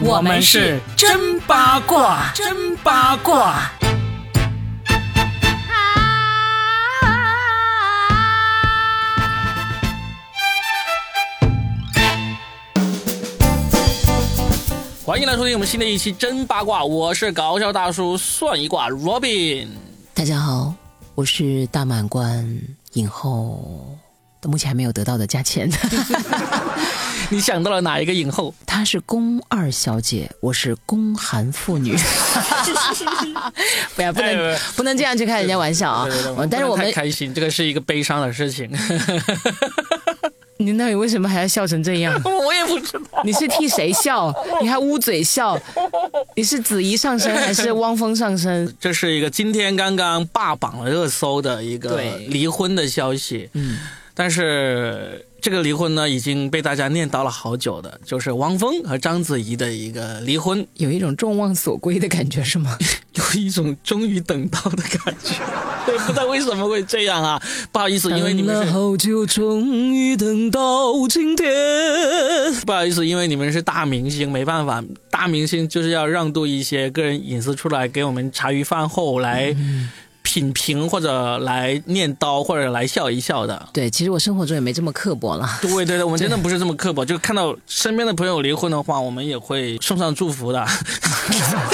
我们是真八卦，真八卦。欢迎来收听我们新的一期真八卦，我是搞笑大叔算一卦 Robin。大家好，我是大满贯影后，到目前还没有得到的价钱。你想到了哪一个影后？她是宫二小姐，我是宫寒妇女。不要，不能不能这样去开人家玩笑啊！但是我们开心，这个是一个悲伤的事情。你那你为什么还要笑成这样？我也不知道。你是替谁笑？你还捂嘴笑？你是子怡上身还是汪峰上身？这是一个今天刚刚霸榜了热搜的一个离婚的消息。嗯，但是。这个离婚呢，已经被大家念叨了好久的，就是汪峰和章子怡的一个离婚，有一种众望所归的感觉，是吗？有一种终于等到的感觉。对，不知道为什么会这样啊？不好意思，因为你们是好久，终于等到今天。不好意思，因为你们是大明星，没办法，大明星就是要让渡一些个人隐私出来，给我们茶余饭后来。品评或者来念叨或者来笑一笑的，对，其实我生活中也没这么刻薄了。对对对，我们真的不是这么刻薄，就看到身边的朋友离婚的话，我们也会送上祝福的。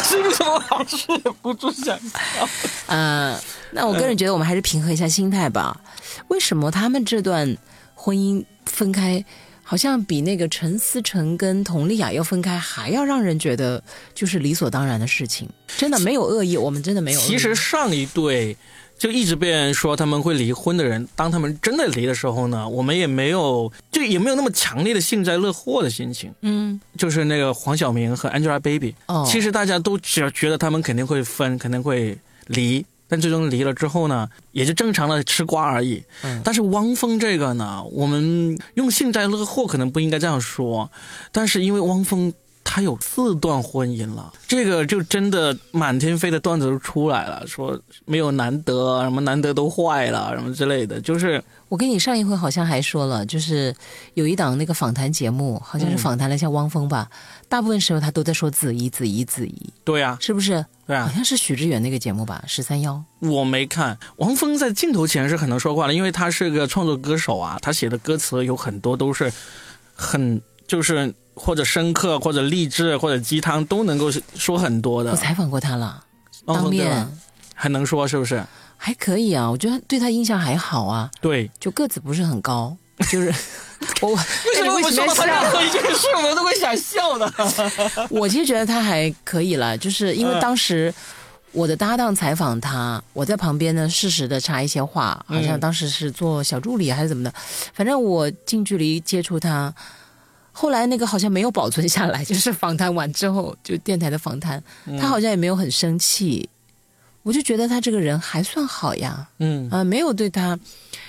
是不是我老是忍不住想笑？呃，那我个人觉得我们还是平和一下心态吧。为什么他们这段婚姻分开？好像比那个陈思诚跟佟丽娅要分开还要让人觉得就是理所当然的事情，真的没有恶意，我们真的没有。其实上一对就一直被人说他们会离婚的人，当他们真的离的时候呢，我们也没有就也没有那么强烈的幸灾乐祸的心情。嗯，就是那个黄晓明和 Angelababy，哦，其实大家都只觉得他们肯定会分，肯定会离。但最终离了之后呢，也就正常的吃瓜而已。嗯，但是汪峰这个呢，我们用幸灾乐祸可能不应该这样说，但是因为汪峰他有四段婚姻了，这个就真的满天飞的段子都出来了，说没有难得，什么难得都坏了，什么之类的，就是。我跟你上一回好像还说了，就是有一档那个访谈节目，好像是访谈了一下汪峰吧。大部分时候他都在说子怡、子怡、子怡。对呀，是不是？对啊，好像是许知远那个节目吧，十三幺。我没看。汪峰在镜头前是很能说话的，因为他是个创作歌手啊，他写的歌词有很多都是很就是或者深刻或者励志或者鸡汤都能够说很多的。我采访过他了，当面还能说是不是？还可以啊，我觉得对他印象还好啊。对，就个子不是很高，就是 我为什么为什么他任何一件事我都会想笑呢？我其实觉得他还可以了，就是因为当时我的搭档采访他，我在旁边呢适时的插一些话，好像当时是做小助理还是怎么的，反正我近距离接触他，后来那个好像没有保存下来，就是访谈完之后就电台的访谈，他好像也没有很生气。我就觉得他这个人还算好呀，嗯啊，没有对他。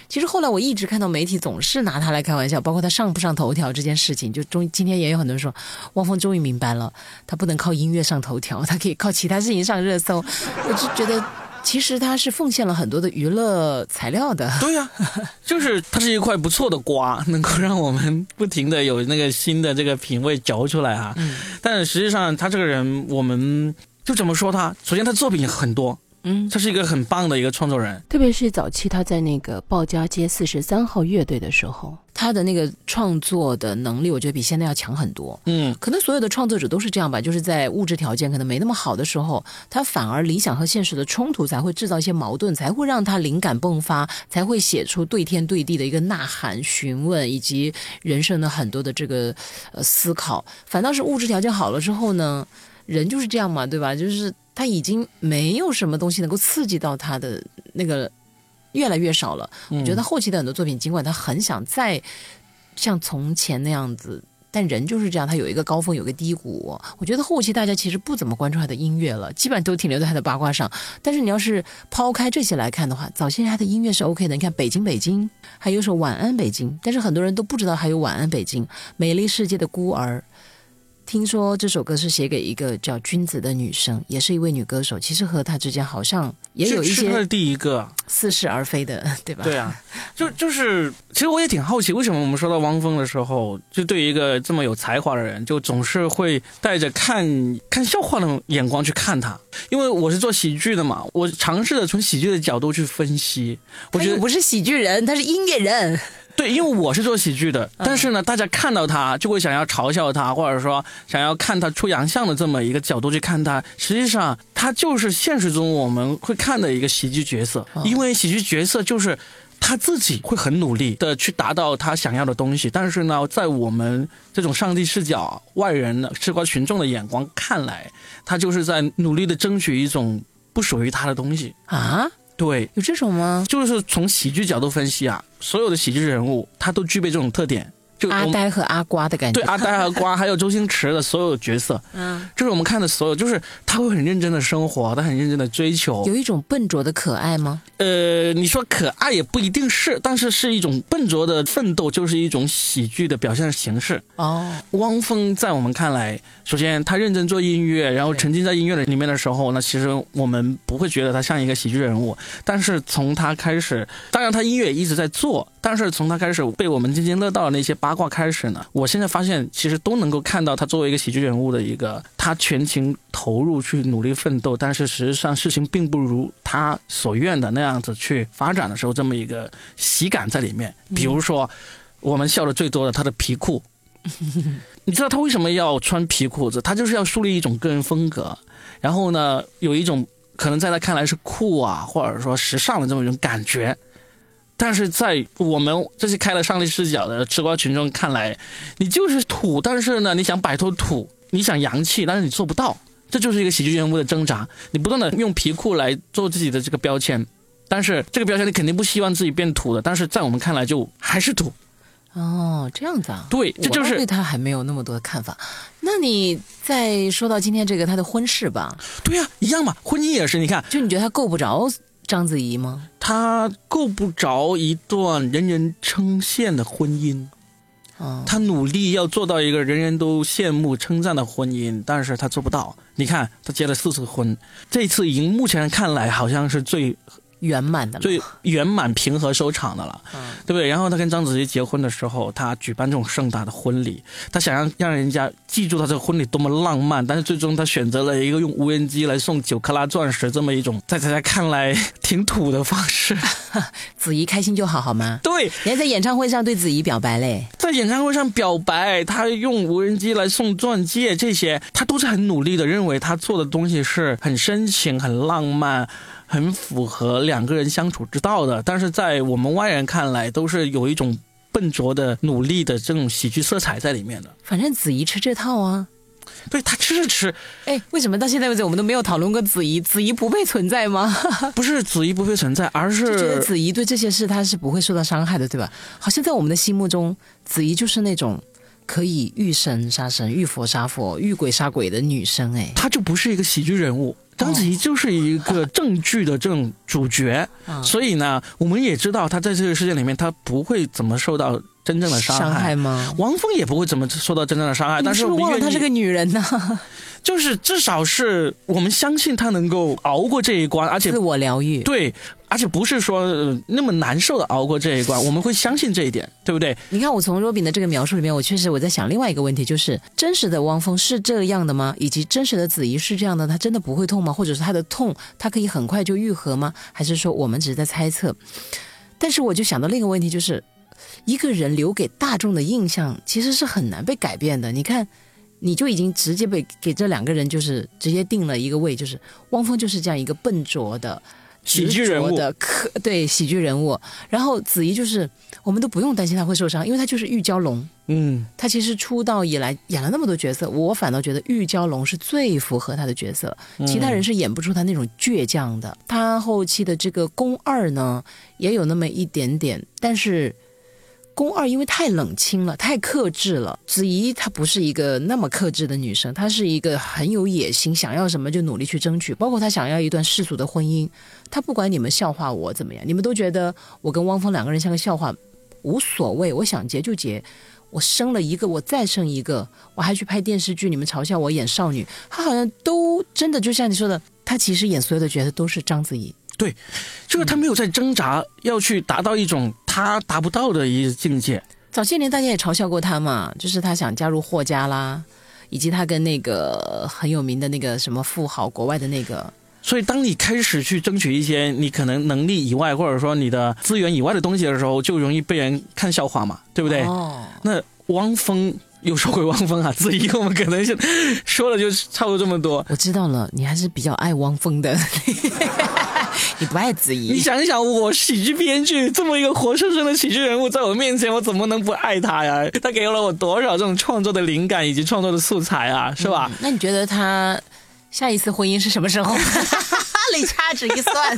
其实后来我一直看到媒体总是拿他来开玩笑，包括他上不上头条这件事情，就终今天也有很多人说，汪峰终于明白了，他不能靠音乐上头条，他可以靠其他事情上热搜。我就觉得，其实他是奉献了很多的娱乐材料的。对呀，就是他是一块不错的瓜，能够让我们不停的有那个新的这个品味嚼出来哈。嗯，但实际上他这个人，我们就怎么说他？首先他作品很多。嗯，他是一个很棒的一个创作人，特别是早期他在那个鲍家街四十三号乐队的时候，他的那个创作的能力，我觉得比现在要强很多。嗯，可能所有的创作者都是这样吧，就是在物质条件可能没那么好的时候，他反而理想和现实的冲突才会制造一些矛盾，才会让他灵感迸发，才会写出对天对地的一个呐喊、询问以及人生的很多的这个呃思考。反倒是物质条件好了之后呢，人就是这样嘛，对吧？就是。他已经没有什么东西能够刺激到他的那个越来越少了。我觉得后期的很多作品，尽管他很想再像从前那样子，但人就是这样，他有一个高峰，有个低谷。我觉得后期大家其实不怎么关注他的音乐了，基本上都停留在他的八卦上。但是你要是抛开这些来看的话，早些年他的音乐是 OK 的。你看《北京北京》，还有首《晚安北京》，但是很多人都不知道还有《晚安北京》《美丽世界的孤儿》。听说这首歌是写给一个叫君子的女生，也是一位女歌手。其实和她之间好像也有一些是第一个似是而非的，对吧？对啊，就就是，其实我也挺好奇，为什么我们说到汪峰的时候，就对于一个这么有才华的人，就总是会带着看看笑话的眼光去看他。因为我是做喜剧的嘛，我尝试着从喜剧的角度去分析。我觉得不是喜剧人，他是音乐人。对，因为我是做喜剧的，但是呢，大家看到他就会想要嘲笑他，或者说想要看他出洋相的这么一个角度去看他。实际上，他就是现实中我们会看的一个喜剧角色，因为喜剧角色就是他自己会很努力的去达到他想要的东西，但是呢，在我们这种上帝视角、外人的吃瓜群众的眼光看来，他就是在努力的争取一种不属于他的东西啊。对，有这种吗？就是从喜剧角度分析啊，所有的喜剧人物他都具备这种特点。就阿呆和阿瓜的感觉，对阿呆和瓜，还有周星驰的所有角色，嗯，就是我们看的所有，就是他会很认真的生活，他很认真的追求，有一种笨拙的可爱吗？呃，你说可爱也不一定是，但是是一种笨拙的奋斗，就是一种喜剧的表现形式。哦，汪峰在我们看来，首先他认真做音乐，然后沉浸在音乐的里面的时候，那其实我们不会觉得他像一个喜剧人物，但是从他开始，当然他音乐一直在做。但是从他开始被我们津津乐道的那些八卦开始呢，我现在发现其实都能够看到他作为一个喜剧人物的一个他全情投入去努力奋斗，但是实际上事情并不如他所愿的那样子去发展的时候，这么一个喜感在里面。比如说，我们笑的最多的他的皮裤，你知道他为什么要穿皮裤子？他就是要树立一种个人风格，然后呢，有一种可能在他看来是酷啊，或者说时尚的这么一种感觉。但是在我们这些开了上帝视角的吃瓜群众看来，你就是土。但是呢，你想摆脱土，你想洋气，但是你做不到。这就是一个喜剧人物的挣扎。你不断的用皮裤来做自己的这个标签，但是这个标签你肯定不希望自己变土的。但是在我们看来，就还是土。哦，这样子啊？对，这就是对他还没有那么多的看法。那你再说到今天这个他的婚事吧？对呀，一样嘛，婚姻也是。你看，就你觉得他够不着？章子怡吗？她够不着一段人人称羡的婚姻，啊，她努力要做到一个人人都羡慕称赞的婚姻，但是她做不到。你看，她结了四次婚，这次已经目前看来好像是最。圆满的，最圆满平和收场的了，嗯对不对？然后他跟章子怡结婚的时候，他举办这种盛大的婚礼，他想让让人家记住他这个婚礼多么浪漫，但是最终他选择了一个用无人机来送九克拉钻石这么一种在大家看来挺土的方式。子怡开心就好，好吗？对，人家在演唱会上对子怡表白嘞，在演唱会上表白，他用无人机来送钻戒，这些他都是很努力的，认为他做的东西是很深情、很浪漫。很符合两个人相处之道的，但是在我们外人看来，都是有一种笨拙的努力的这种喜剧色彩在里面的。反正子怡吃这套啊，对他吃是吃。哎，为什么到现在为止我们都没有讨论过子怡？子怡不配存在吗？不是子怡不配存在，而是觉得子怡对这些事他是不会受到伤害的，对吧？好像在我们的心目中，子怡就是那种可以遇神杀神、遇佛杀佛、遇鬼杀鬼的女生。哎，她就不是一个喜剧人物。章子怡就是一个正剧的这种主角，所以呢，我们也知道她在这个事件里面，她不会怎么受到真正的伤害吗？王峰也不会怎么受到真正的伤害，但是我忘了她是个女人呢。就是至少是我们相信她能够熬过这一关，而且自我疗愈。对，而且不是说那么难受的熬过这一关，我们会相信这一点，对不对？你看，我从若饼的这个描述里面，我确实我在想另外一个问题，就是真实的汪峰是这样的吗？以及真实的子怡是这样的，他真的不会痛吗？或者是他的痛，他可以很快就愈合吗？还是说我们只是在猜测？但是我就想到另一个问题，就是一个人留给大众的印象其实是很难被改变的。你看。你就已经直接被给这两个人就是直接定了一个位，就是汪峰就是这样一个笨拙的喜剧人物的可对喜剧人物，然后子怡就是我们都不用担心他会受伤，因为他就是玉娇龙。嗯，他其实出道以来演了那么多角色，我反倒觉得玉娇龙是最符合他的角色，其他人是演不出他那种倔强的。他后期的这个宫二呢，也有那么一点点，但是。宫二因为太冷清了，太克制了。子怡她不是一个那么克制的女生，她是一个很有野心，想要什么就努力去争取。包括她想要一段世俗的婚姻，她不管你们笑话我怎么样，你们都觉得我跟汪峰两个人像个笑话，无所谓，我想结就结。我生了一个，我再生一个，我还去拍电视剧，你们嘲笑我演少女，她好像都真的就像你说的，她其实演所有的角色都是章子怡。对，就是他没有在挣扎，要去达到一种他达不到的一个境界。早些年大家也嘲笑过他嘛，就是他想加入霍家啦，以及他跟那个很有名的那个什么富豪，国外的那个。所以，当你开始去争取一些你可能能力以外，或者说你的资源以外的东西的时候，就容易被人看笑话嘛，对不对？哦。那汪峰又说回汪峰啊，子怡我们可能是说了就差不多这么多。我知道了，你还是比较爱汪峰的。你不爱子怡？你想一想，我喜剧编剧这么一个活生生的喜剧人物在我面前，我怎么能不爱他呀？他给了我多少这种创作的灵感以及创作的素材啊，是吧？那你觉得他下一次婚姻是什么时候？你 掐指一算，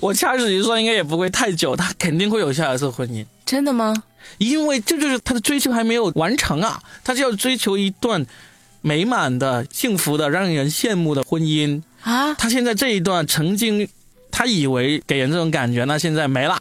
我掐指一算应该也不会太久，他肯定会有下一次婚姻。真的吗？因为这就是他的追求还没有完成啊，他就要追求一段美满的、幸福的、让人羡慕的婚姻啊。他现在这一段曾经。他以为给人这种感觉，那现在没了，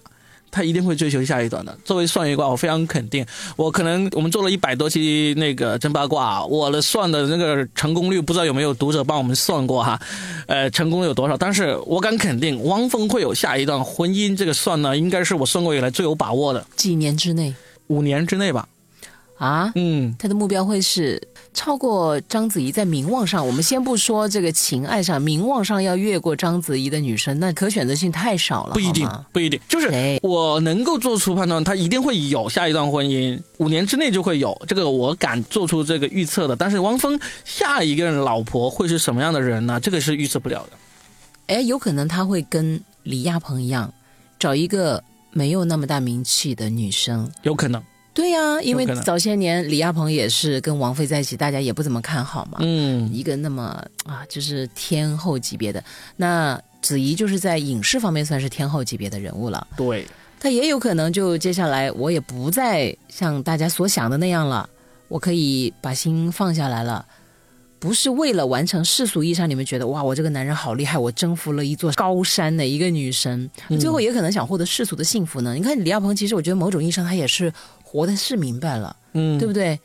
他一定会追求下一段的。作为算一卦，我非常肯定，我可能我们做了一百多期那个真八卦，我的算的那个成功率不知道有没有读者帮我们算过哈，呃，成功有多少？但是我敢肯定，汪峰会有下一段婚姻，这个算呢，应该是我算过以来最有把握的。几年之内？五年之内吧。啊，嗯，他的目标会是超过章子怡在名望上。我们先不说这个情爱上，名望上要越过章子怡的女生，那可选择性太少了。不一定，不一定，就是我能够做出判断，他一定会有下一段婚姻，五年之内就会有，这个我敢做出这个预测的。但是汪峰下一个老婆会是什么样的人呢？这个是预测不了的。哎，有可能他会跟李亚鹏一样，找一个没有那么大名气的女生，有可能。对呀，因为早些年李亚鹏也是跟王菲在一起，大家也不怎么看好嘛。嗯，一个那么啊，就是天后级别的，那子怡就是在影视方面算是天后级别的人物了。对，她也有可能就接下来我也不再像大家所想的那样了，我可以把心放下来了。不是为了完成世俗意义上你们觉得哇，我这个男人好厉害，我征服了一座高山的一个女神，最后也可能想获得世俗的幸福呢？你看李亚鹏，其实我觉得某种意义上他也是活的是明白了，嗯，对不对？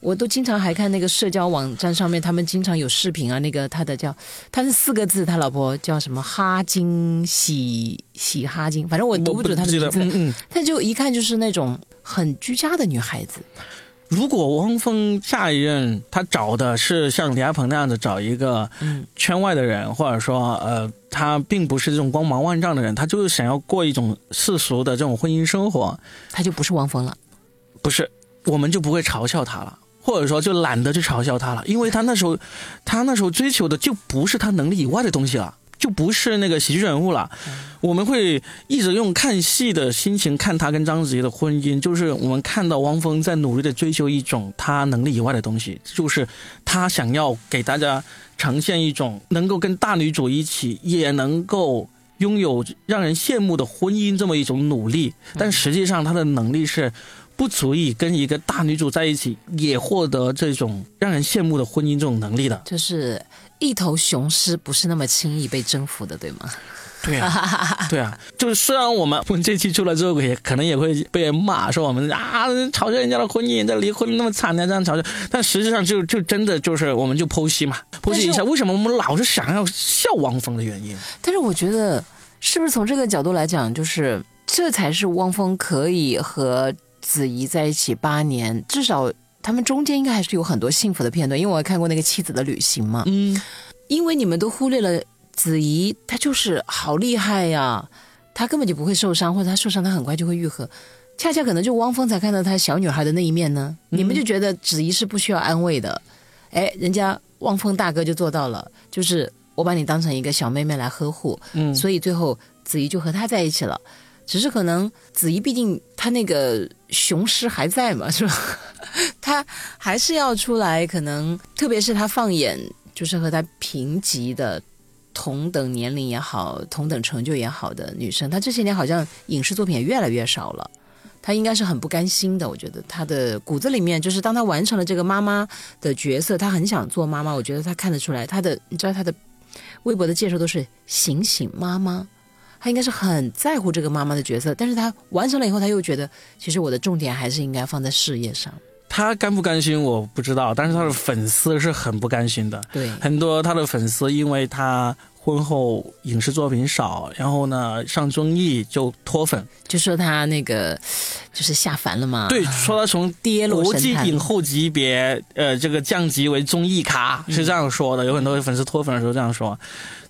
我都经常还看那个社交网站上面，他们经常有视频啊，那个他的叫他是四个字，他老婆叫什么哈金喜喜哈金，反正我读不准他的名字，嗯嗯，他就一看就是那种很居家的女孩子。如果汪峰下一任他找的是像李亚鹏那样子找一个圈外的人，或者说呃他并不是这种光芒万丈的人，他就是想要过一种世俗的这种婚姻生活，他就不是汪峰了，不是，我们就不会嘲笑他了，或者说就懒得去嘲笑他了，因为他那时候他那时候追求的就不是他能力以外的东西了。就不是那个喜剧人物了，我们会一直用看戏的心情看他跟章子怡的婚姻，就是我们看到汪峰在努力的追求一种他能力以外的东西，就是他想要给大家呈现一种能够跟大女主一起也能够拥有让人羡慕的婚姻这么一种努力，但实际上他的能力是不足以跟一个大女主在一起也获得这种让人羡慕的婚姻这种能力的，就是。一头雄狮不是那么轻易被征服的，对吗？对啊，对啊，就是虽然我们我们这期出来之后，也可能也会被人骂，说我们啊嘲笑人家的婚姻，这离婚那么惨的这样嘲笑，但实际上就就真的就是我们就剖析嘛，剖析一下为什么我们老是想要笑汪峰的原因。但是我觉得，是不是从这个角度来讲，就是这才是汪峰可以和子怡在一起八年，至少。他们中间应该还是有很多幸福的片段，因为我看过那个妻子的旅行嘛。嗯，因为你们都忽略了子怡，她就是好厉害呀，她根本就不会受伤，或者她受伤她很快就会愈合。恰恰可能就汪峰才看到她小女孩的那一面呢。你们就觉得子怡是不需要安慰的，哎，人家汪峰大哥就做到了，就是我把你当成一个小妹妹来呵护。嗯，所以最后子怡就和他在一起了。只是可能子怡毕竟她那个雄狮还在嘛，是吧？她还是要出来，可能特别是她放眼就是和她平级的同等年龄也好、同等成就也好的女生，她这些年好像影视作品也越来越少了。她应该是很不甘心的，我觉得她的骨子里面就是，当她完成了这个妈妈的角色，她很想做妈妈。我觉得她看得出来，她的你知道她的微博的介绍都是“醒醒妈妈”。他应该是很在乎这个妈妈的角色，但是他完成了以后，他又觉得其实我的重点还是应该放在事业上。他甘不甘心我不知道，但是他的粉丝是很不甘心的。对，很多他的粉丝因为他婚后影视作品少，然后呢上综艺就脱粉，就说他那个就是下凡了嘛。对，说他从 跌落国际影后级别，呃，这个降级为综艺咖是这样说的。有很多粉丝脱粉的时候这样说。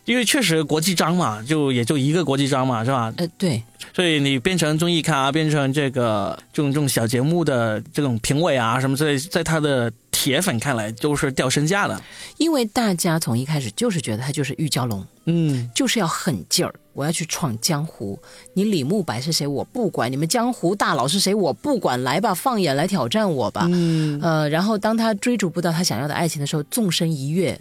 因为确实国际章嘛，就也就一个国际章嘛，是吧？呃，对。所以你变成综艺咖，变成这个这种这种小节目的这种评委啊什么之类，在他的铁粉看来都是掉身价的。因为大家从一开始就是觉得他就是玉娇龙，嗯，就是要狠劲儿，我要去闯江湖。你李慕白是谁我不管，你们江湖大佬是谁我不管，来吧，放眼来挑战我吧。嗯，呃，然后当他追逐不到他想要的爱情的时候，纵身一跃，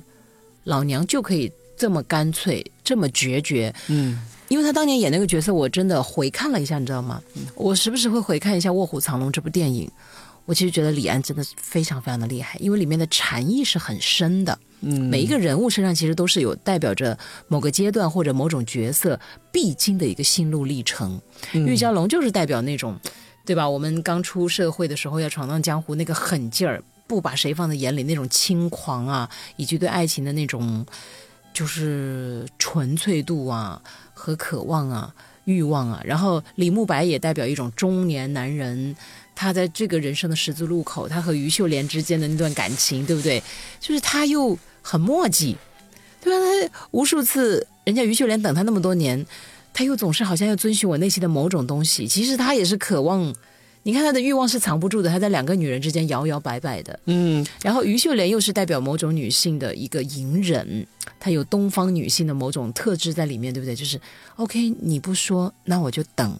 老娘就可以。这么干脆，这么决绝，嗯，因为他当年演那个角色，我真的回看了一下，你知道吗？我时不时会回看一下《卧虎藏龙》这部电影，我其实觉得李安真的非常非常的厉害，因为里面的禅意是很深的，嗯，每一个人物身上其实都是有代表着某个阶段或者某种角色必经的一个心路历程。玉娇龙就是代表那种，对吧？我们刚出社会的时候要闯荡江湖那个狠劲儿，不把谁放在眼里那种轻狂啊，以及对爱情的那种。就是纯粹度啊，和渴望啊，欲望啊。然后李慕白也代表一种中年男人，他在这个人生的十字路口，他和于秀莲之间的那段感情，对不对？就是他又很墨迹，对吧？他无数次，人家于秀莲等他那么多年，他又总是好像要遵循我内心的某种东西。其实他也是渴望。你看他的欲望是藏不住的，他在两个女人之间摇摇摆摆的。嗯，然后于秀莲又是代表某种女性的一个隐忍，她有东方女性的某种特质在里面，对不对？就是 OK，你不说，那我就等。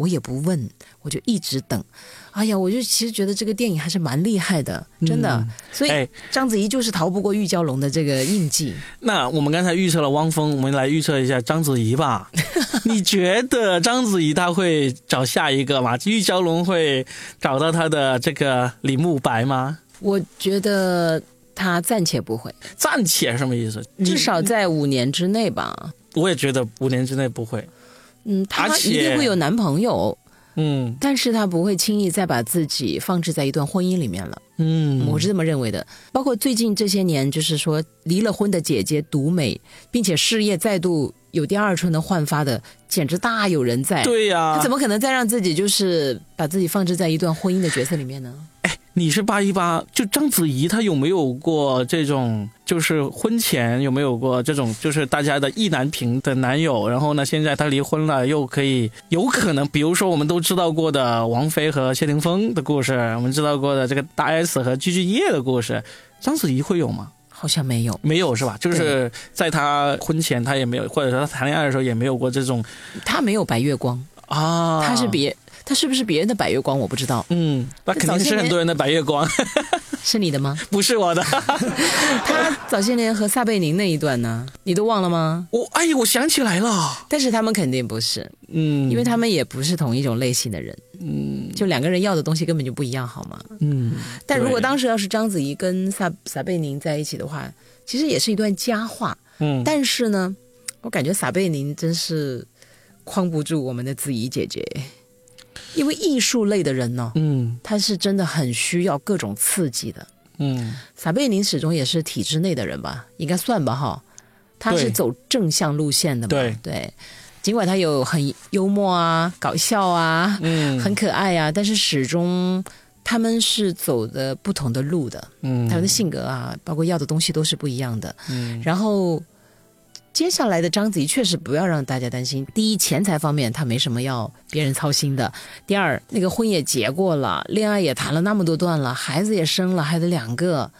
我也不问，我就一直等。哎呀，我就其实觉得这个电影还是蛮厉害的，真的。所以章子怡就是逃不过玉娇龙的这个印记。那我们刚才预测了汪峰，我们来预测一下章子怡吧。你觉得章子怡她会找下一个吗？玉娇龙会找到她的这个李慕白吗？我觉得她暂且不会。暂且什么意思？至少在五年之内吧。我也觉得五年之内不会。嗯，她一定会有男朋友，嗯，但是她不会轻易再把自己放置在一段婚姻里面了，嗯，我是这么认为的。包括最近这些年，就是说离了婚的姐姐独美，并且事业再度有第二春的焕发的，简直大有人在。对呀，她怎么可能再让自己就是把自己放置在一段婚姻的角色里面呢？哎。你是八一八，就章子怡她有没有过这种，就是婚前有没有过这种，就是大家的意难平的男友？然后呢，现在她离婚了，又可以有可能，比如说我们都知道过的王菲和谢霆锋的故事，我们知道过的这个大 S 和具俊晔的故事，章子怡会有吗？好像没有，没有是吧？就是在她婚前，她也没有，或者说她谈恋爱的时候也没有过这种，她没有白月光啊，她是别。他是不是别人的白月光？我不知道。嗯，那肯定是很多人的白月光。是你的吗？不是我的。他早些年和撒贝宁那一段呢？你都忘了吗？我哎，我想起来了。但是他们肯定不是。嗯，因为他们也不是同一种类型的人。嗯，就两个人要的东西根本就不一样，好吗？嗯。但如果当时要是章子怡跟撒撒贝宁在一起的话，其实也是一段佳话。嗯。但是呢，我感觉撒贝宁真是框不住我们的子怡姐姐。因为艺术类的人呢，嗯，他是真的很需要各种刺激的，嗯，撒贝宁始终也是体制内的人吧，应该算吧哈，他是走正向路线的嘛，对。对，尽管他有很幽默啊、搞笑啊，嗯，很可爱啊，但是始终他们是走的不同的路的，嗯，他们的性格啊，包括要的东西都是不一样的，嗯，然后。接下来的章子怡确实不要让大家担心。第一，钱财方面她没什么要别人操心的；第二，那个婚也结过了，恋爱也谈了那么多段了，孩子也生了，还得两个。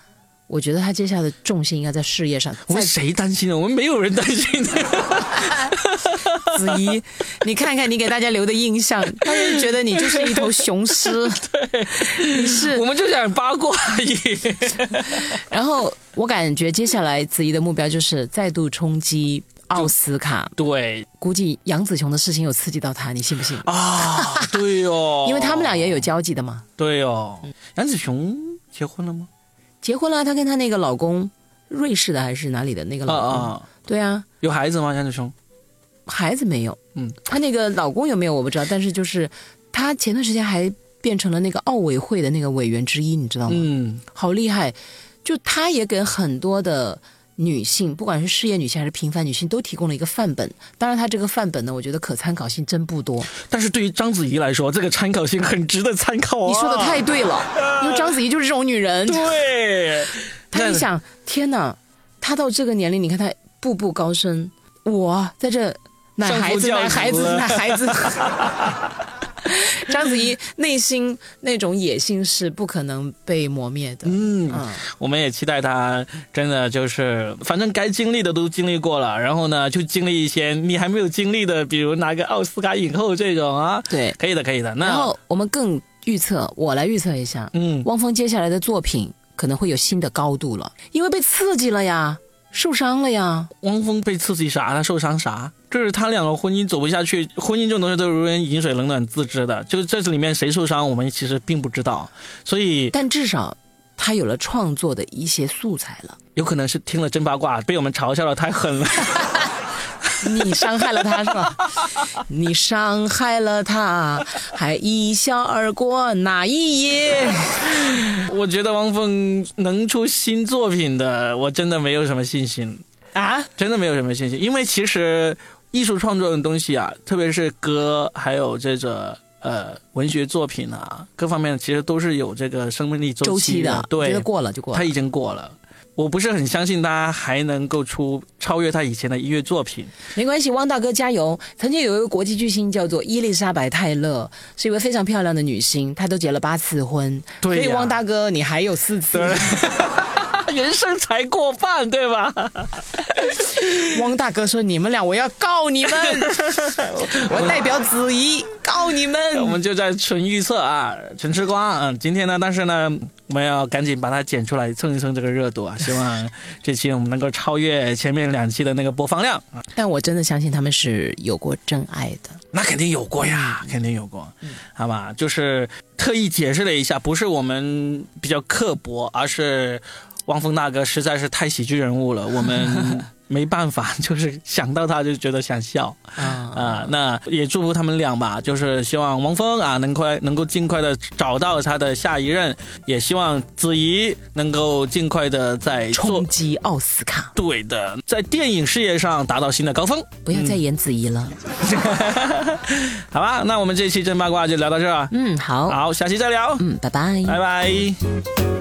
我觉得他接下来的重心应该在事业上。我们谁担心呢？我们没有人担心的。子怡，你看看你给大家留的印象，大家就觉得你就是一头雄狮。对，你是。我们就想八卦而已。然后我感觉接下来子怡的目标就是再度冲击奥斯卡。对，估计杨紫琼的事情有刺激到他，你信不信？啊，对哦，因为他们俩也有交集的嘛。对哦，杨紫琼结婚了吗？结婚了，她跟她那个老公，瑞士的还是哪里的那个老公？对啊，有孩子吗？杨子琼。孩子没有，嗯，她那个老公有没有我不知道，但是就是她前段时间还变成了那个奥委会的那个委员之一，你知道吗？嗯，好厉害，就她也给很多的。女性，不管是事业女性还是平凡女性，都提供了一个范本。当然，她这个范本呢，我觉得可参考性真不多。但是对于章子怡来说，这个参考性很值得参考啊！你说的太对了，因为章子怡就是这种女人。对，她一想，天哪，她到这个年龄，你看她步步高升，我在这奶孩子，奶孩子，奶孩子。章子怡内心那种野心是不可能被磨灭的。嗯，我们也期待她真的就是，反正该经历的都经历过了，然后呢，就经历一些你还没有经历的，比如拿个奥斯卡影后这种啊。对，可以的，可以的。那然后我们更预测，我来预测一下，嗯，汪峰接下来的作品可能会有新的高度了，因为被刺激了呀。受伤了呀！汪峰被刺激啥？他受伤啥？就是他两个婚姻走不下去，婚姻这种东西都是如人饮水，冷暖自知的。就是这里面谁受伤，我们其实并不知道。所以，但至少他有了创作的一些素材了。有可能是听了真八卦，被我们嘲笑的太狠了。你伤害了他是吧？你伤害了他，还一笑而过那一夜。我觉得汪峰能出新作品的，我真的没有什么信心啊！真的没有什么信心，因为其实艺术创作的东西啊，特别是歌，还有这个呃文学作品啊，各方面其实都是有这个生命力周期的。对，过了就过了，他已经过了。我不是很相信他还能够出超越他以前的音乐作品。没关系，汪大哥加油！曾经有一个国际巨星叫做伊丽莎白泰勒，是一位非常漂亮的女星，她都结了八次婚。对，所以汪大哥你还有四次，人生才过半，对吧？汪大哥说：“你们俩，我要告你们！我代表子怡告你们。”我们就在纯预测啊，纯吃瓜啊。今天呢，但是呢。我们要赶紧把它剪出来蹭一蹭这个热度啊！希望这期我们能够超越前面两期的那个播放量啊！但我真的相信他们是有过真爱的，那肯定有过呀，肯定有过，好吧？就是特意解释了一下，不是我们比较刻薄，而是汪峰大哥实在是太喜剧人物了，我们。没办法，就是想到他就觉得想笑啊啊！那也祝福他们俩吧，就是希望汪峰啊能快能够尽快的找到他的下一任，也希望子怡能够尽快的在冲击奥斯卡。对的，在电影事业上达到新的高峰。不要再演子怡了，好吧？那我们这期真八卦就聊到这儿。嗯，好，好，下期再聊。嗯，拜拜，拜拜。